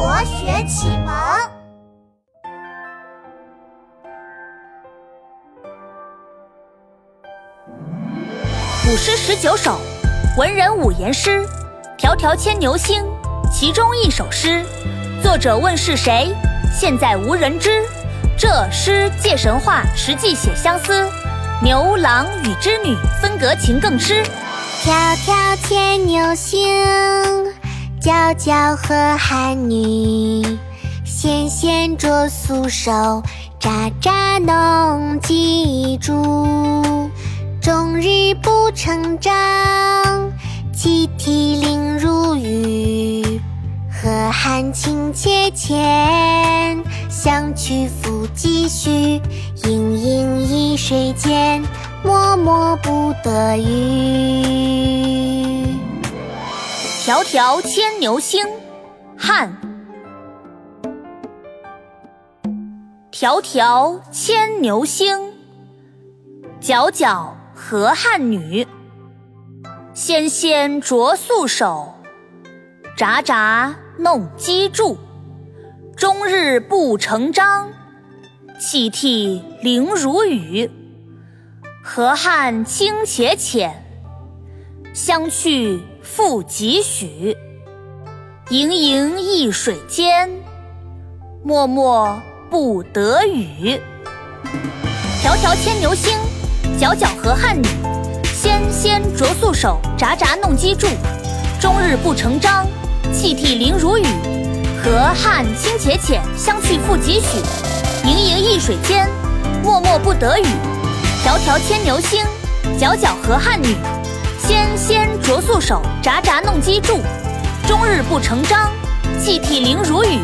国学启蒙。古诗十九首，文人五言诗，迢迢牵牛星，其中一首诗，作者问是谁？现在无人知。这诗借神话，实际写相思。牛郎与织女分隔情更痴。迢迢牵牛星，皎皎河汉女。纤纤擢素手，札札弄机杼。终日不成章，泣涕零如雨。河汉清且浅，相去复几许？盈盈一水间，脉脉不得语。迢迢牵牛星，汉。迢迢牵牛星，皎皎河汉女。纤纤擢素手，札札弄机杼。终日不成章，泣涕零如雨。河汉清且浅，相去复几许？盈盈一水间，脉脉不得语。迢迢牵牛星，皎皎河汉女。纤纤擢素手，札札弄机杼。终日不成章，泣涕零如雨。河汉清且浅，相去复几许？盈盈一水间，脉脉不得语。迢迢牵牛星，皎皎河汉女。纤纤素手，札札弄机杼。终日不成章，泣涕零如雨。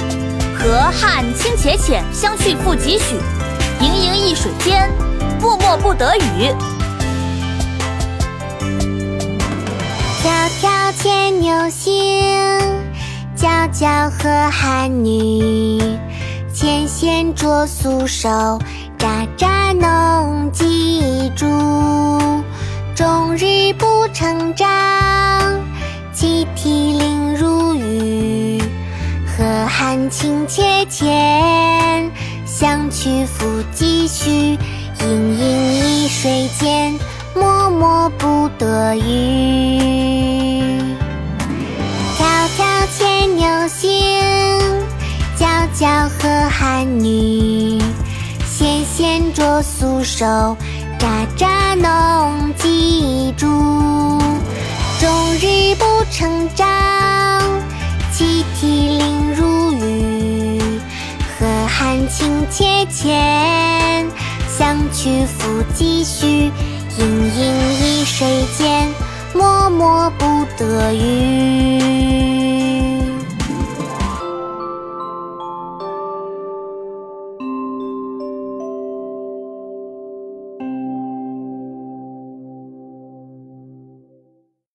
河汉清且浅，相去复几许？盈盈一水间，脉脉不得语。迢迢牵牛星，皎皎河汉女。纤纤擢素手，札札弄机杼。终日不成章，泣涕零如雨。河汉清且浅，相去复几许？盈盈一水间，脉脉不得语。迢迢牵牛星，皎皎河汉女。纤纤擢素手，札札弄机杼。成章，泣涕零如雨。河汉清且浅，相去复几许？盈盈一水间，脉脉不得语。